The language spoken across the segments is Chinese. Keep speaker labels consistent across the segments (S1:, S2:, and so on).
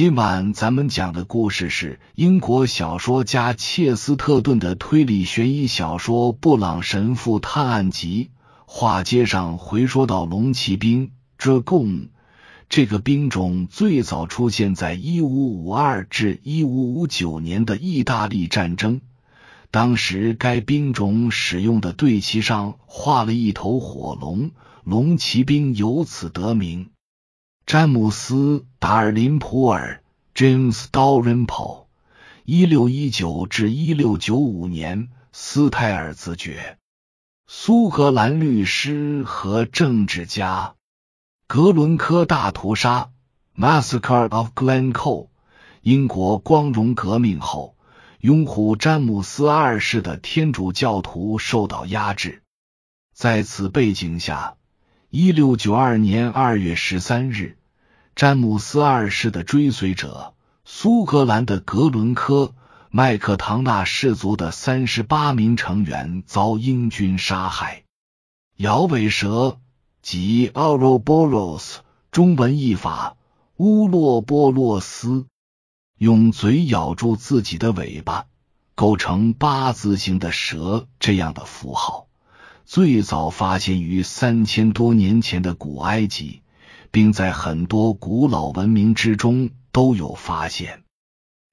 S1: 今晚咱们讲的故事是英国小说家切斯特顿的推理悬疑小说《布朗神父探案集》。话接上回说到龙骑兵 （Dragoon） 这个兵种，最早出现在一五五二至一五五九年的意大利战争。当时该兵种使用的队旗上画了一头火龙，龙骑兵由此得名。詹姆斯·达尔林普尔 （James Dalrymple，一六一九至一六九五年），斯泰尔子爵，苏格兰律师和政治家。格伦科大屠杀 （Massacre of Glencoe），英国光荣革命后，拥护詹姆斯二世的天主教徒受到压制。在此背景下，一六九二年二月十三日。詹姆斯二世的追随者，苏格兰的格伦科麦克唐纳氏族的三十八名成员遭英军杀害。摇尾蛇即 Ouroboros，中文译法乌洛波洛斯，用嘴咬住自己的尾巴，构成八字形的蛇这样的符号，最早发现于三千多年前的古埃及。并在很多古老文明之中都有发现。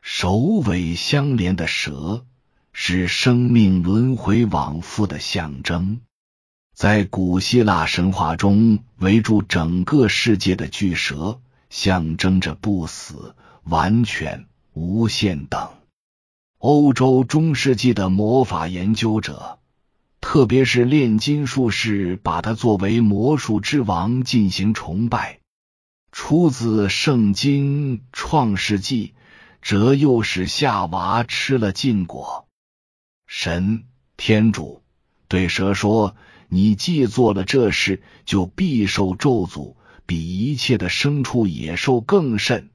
S1: 首尾相连的蛇是生命轮回往复的象征。在古希腊神话中，围住整个世界的巨蛇象征着不死、完全、无限等。欧洲中世纪的魔法研究者。特别是炼金术士把他作为魔术之王进行崇拜。出自圣经创世纪，这又使夏娃吃了禁果。神天主对蛇说：“你既做了这事，就必受咒诅，比一切的牲畜野兽更甚。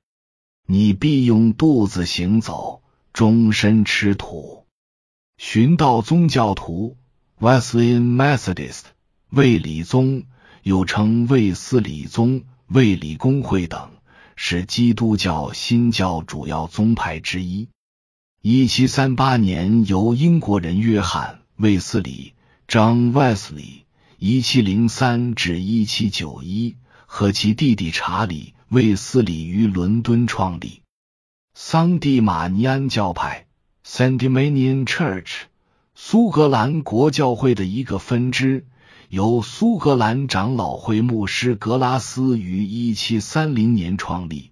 S1: 你必用肚子行走，终身吃土。”寻道宗教徒。Wesleyan Methodist 卫理宗，又称卫斯理宗、卫理公会等，是基督教新教主要宗派之一。一七三八年，由英国人约翰·卫斯理 （John Wesley，一七零三至一七九一）和其弟弟查理·卫斯理于伦敦创立桑蒂马尼安教派 （Sandemanian Church）。苏格兰国教会的一个分支，由苏格兰长老会牧师格拉斯于一七三零年创立。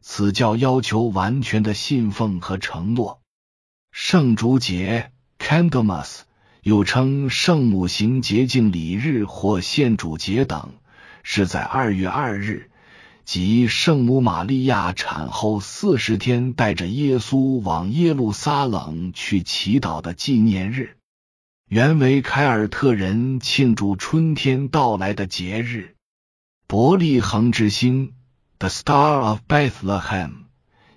S1: 此教要求完全的信奉和承诺。圣烛节 （Candlemas） 又称圣母行洁净礼日或献主节等，是在二月二日。即圣母玛利亚产后四十天，带着耶稣往耶路撒冷去祈祷的纪念日，原为凯尔特人庆祝春天到来的节日。伯利恒之星 （The Star of Bethlehem）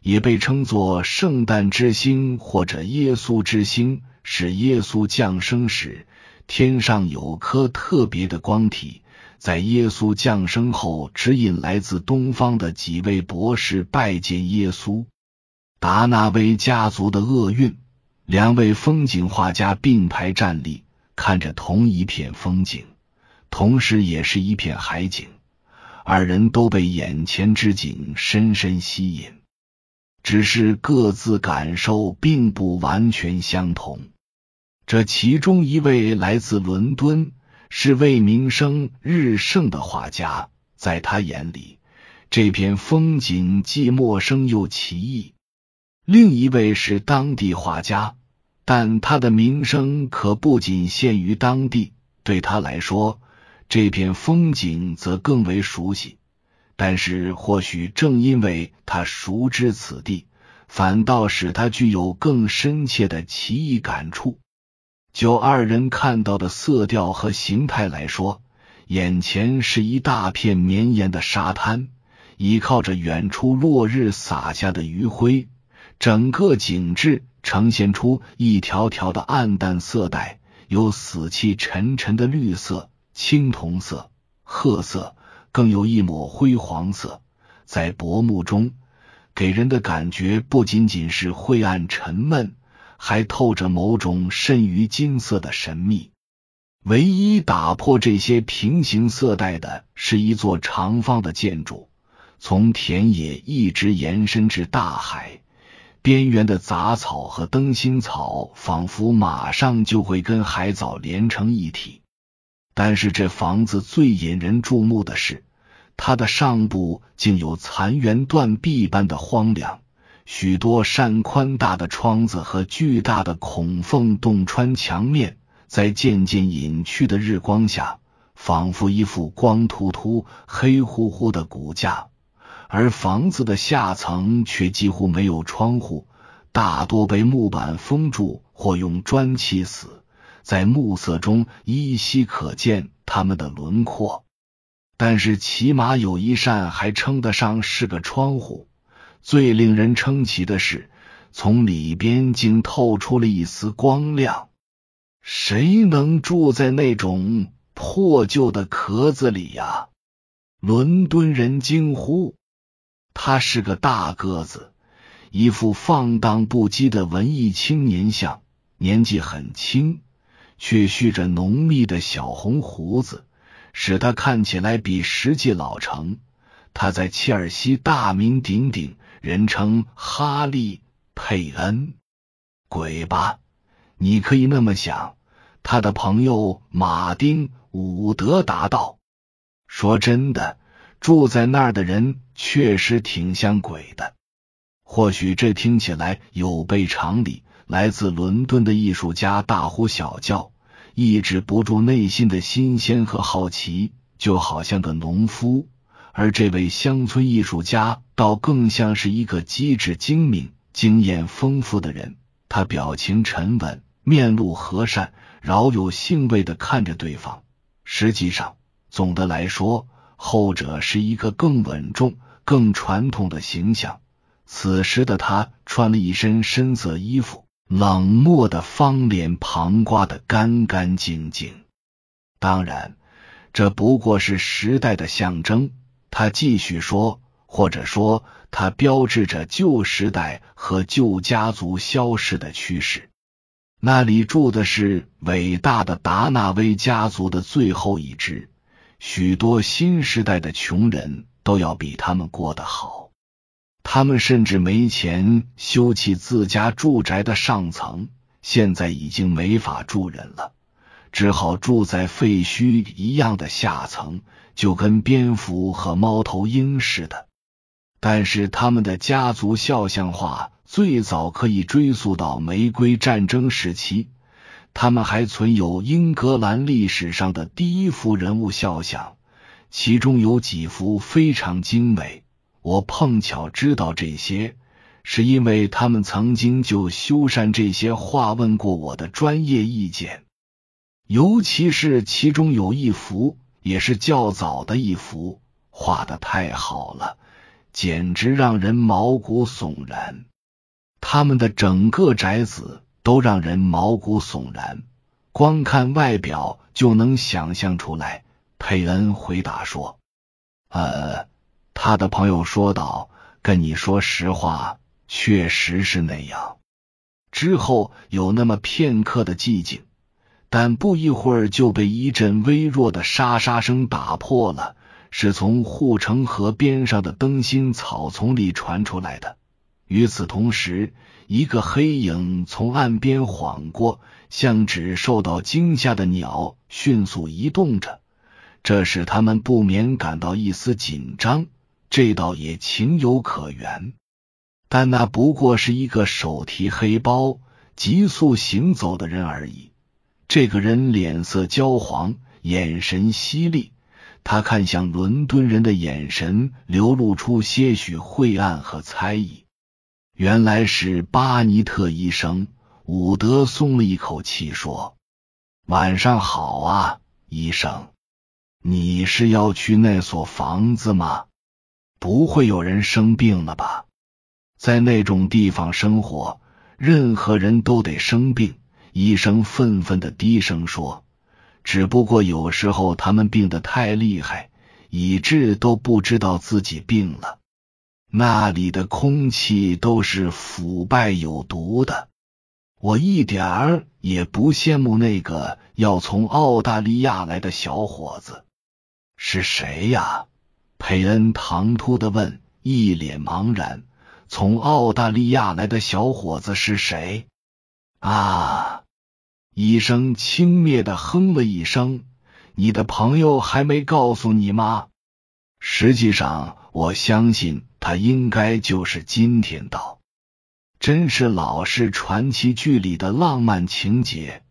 S1: 也被称作圣诞之星或者耶稣之星，是耶稣降生时天上有颗特别的光体。在耶稣降生后，指引来自东方的几位博士拜见耶稣。达纳威家族的厄运，两位风景画家并排站立，看着同一片风景，同时也是一片海景。二人都被眼前之景深深吸引，只是各自感受并不完全相同。这其中一位来自伦敦。是位名声日盛的画家，在他眼里，这片风景既陌生又奇异。另一位是当地画家，但他的名声可不仅限于当地，对他来说，这片风景则更为熟悉。但是，或许正因为他熟知此地，反倒使他具有更深切的奇异感触。就二人看到的色调和形态来说，眼前是一大片绵延的沙滩，依靠着远处落日洒下的余晖，整个景致呈现出一条条的暗淡色带，有死气沉沉的绿色、青铜色、褐色，更有一抹灰黄色。在薄暮中，给人的感觉不仅仅是晦暗沉闷，还透着某种甚于金色的神秘。唯一打破这些平行色带的是一座长方的建筑，从田野一直延伸至大海。边缘的杂草和灯芯草仿佛马上就会跟海藻连成一体。但是这房子最引人注目的是，它的上部竟有残垣断壁般的荒凉，许多扇宽大的窗子和巨大的孔缝洞穿墙面。在渐渐隐去的日光下，仿佛一副光秃秃、黑乎乎的骨架；而房子的下层却几乎没有窗户，大多被木板封住或用砖砌死，在暮色中依稀可见它们的轮廓。但是，起码有一扇还称得上是个窗户。最令人称奇的是，从里边竟透出了一丝光亮。谁能住在那种破旧的壳子里呀？伦敦人惊呼。他是个大个子，一副放荡不羁的文艺青年相，年纪很轻，却蓄着浓密的小红胡子，使他看起来比实际老成。他在切尔西大名鼎鼎，人称哈利·佩恩。鬼吧，你可以那么想。他的朋友马丁·伍德答道：“说真的，住在那儿的人确实挺像鬼的。或许这听起来有悖常理。来自伦敦的艺术家大呼小叫，抑制不住内心的新鲜和好奇，就好像个农夫；而这位乡村艺术家倒更像是一个机智精明、经验丰富的人。他表情沉稳，面露和善。”饶有兴味的看着对方。实际上，总的来说，后者是一个更稳重、更传统的形象。此时的他穿了一身深色衣服，冷漠的方脸旁刮得干干净净。当然，这不过是时代的象征。他继续说，或者说，它标志着旧时代和旧家族消失的趋势。那里住的是伟大的达纳威家族的最后一支，许多新时代的穷人都要比他们过得好。他们甚至没钱修起自家住宅的上层，现在已经没法住人了，只好住在废墟一样的下层，就跟蝙蝠和猫头鹰似的。但是他们的家族肖像画。最早可以追溯到玫瑰战争时期，他们还存有英格兰历史上的第一幅人物肖像，其中有几幅非常精美。我碰巧知道这些，是因为他们曾经就修缮这些画问过我的专业意见，尤其是其中有一幅，也是较早的一幅，画的太好了，简直让人毛骨悚然。他们的整个宅子都让人毛骨悚然，光看外表就能想象出来。佩恩回答说：“呃，他的朋友说道，跟你说实话，确实是那样。”之后有那么片刻的寂静，但不一会儿就被一阵微弱的沙沙声打破了，是从护城河边上的灯芯草丛里传出来的。与此同时，一个黑影从岸边晃过，像只受到惊吓的鸟，迅速移动着。这使他们不免感到一丝紧张，这倒也情有可原。但那不过是一个手提黑包、急速行走的人而已。这个人脸色焦黄，眼神犀利，他看向伦敦人的眼神流露出些许晦暗和猜疑。原来是巴尼特医生，伍德松了一口气说：“晚上好啊，医生，你是要去那所房子吗？不会有人生病了吧？在那种地方生活，任何人都得生病。”医生愤愤的低声说：“只不过有时候他们病得太厉害，以致都不知道自己病了。”那里的空气都是腐败有毒的。我一点儿也不羡慕那个要从澳大利亚来的小伙子。是谁呀？佩恩唐突的问，一脸茫然。从澳大利亚来的小伙子是谁？啊！医生轻蔑的哼了一声。你的朋友还没告诉你吗？实际上，我相信他应该就是今天到。真是老式传奇剧里的浪漫情节。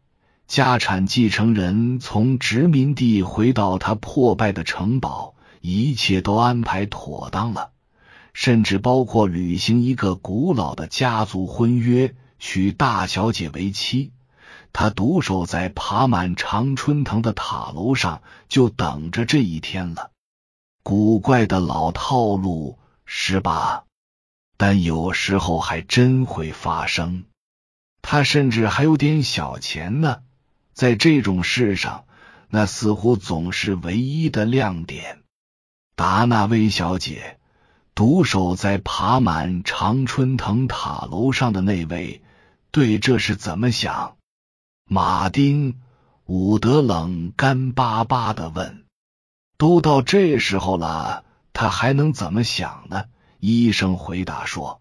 S1: 家产继承人从殖民地回到他破败的城堡，一切都安排妥当了，甚至包括履行一个古老的家族婚约，娶大小姐为妻。他独守在爬满常春藤的塔楼上，就等着这一天了。古怪的老套路，是吧？但有时候还真会发生。他甚至还有点小钱呢，在这种事上，那似乎总是唯一的亮点。达纳威小姐，独守在爬满常春藤塔楼上的那位，对这是怎么想？马丁·伍德冷干巴巴的问：“都到这时候了，他还能怎么想呢？”医生回答说：“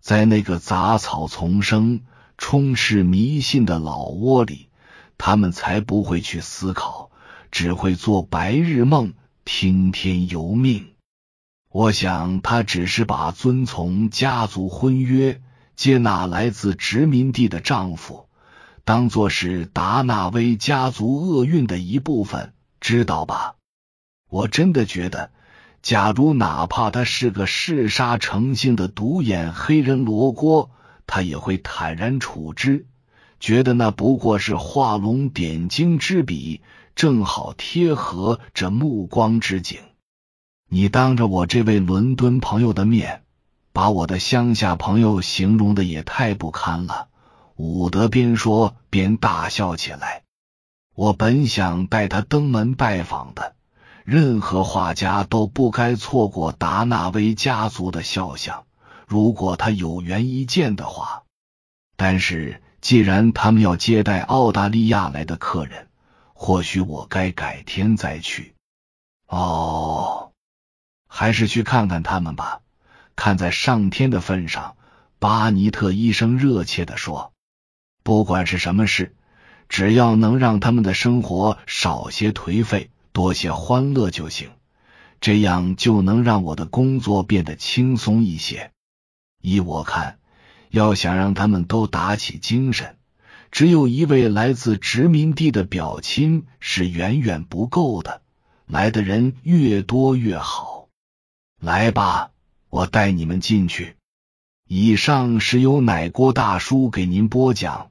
S1: 在那个杂草丛生、充斥迷信的老窝里，他们才不会去思考，只会做白日梦，听天由命。我想，他只是把遵从家族婚约、接纳来自殖民地的丈夫。”当做是达纳威家族厄运的一部分，知道吧？我真的觉得，假如哪怕他是个嗜杀成性的独眼黑人罗锅，他也会坦然处之，觉得那不过是画龙点睛之笔，正好贴合这目光之景。你当着我这位伦敦朋友的面，把我的乡下朋友形容的也太不堪了。伍德边说边大笑起来。我本想带他登门拜访的，任何画家都不该错过达纳威家族的肖像，如果他有缘一见的话。但是既然他们要接待澳大利亚来的客人，或许我该改天再去。哦，还是去看看他们吧。看在上天的份上，巴尼特医生热切的说。不管是什么事，只要能让他们的生活少些颓废，多些欢乐就行，这样就能让我的工作变得轻松一些。依我看，要想让他们都打起精神，只有一位来自殖民地的表亲是远远不够的，来的人越多越好。来吧，我带你们进去。以上是由奶锅大叔给您播讲。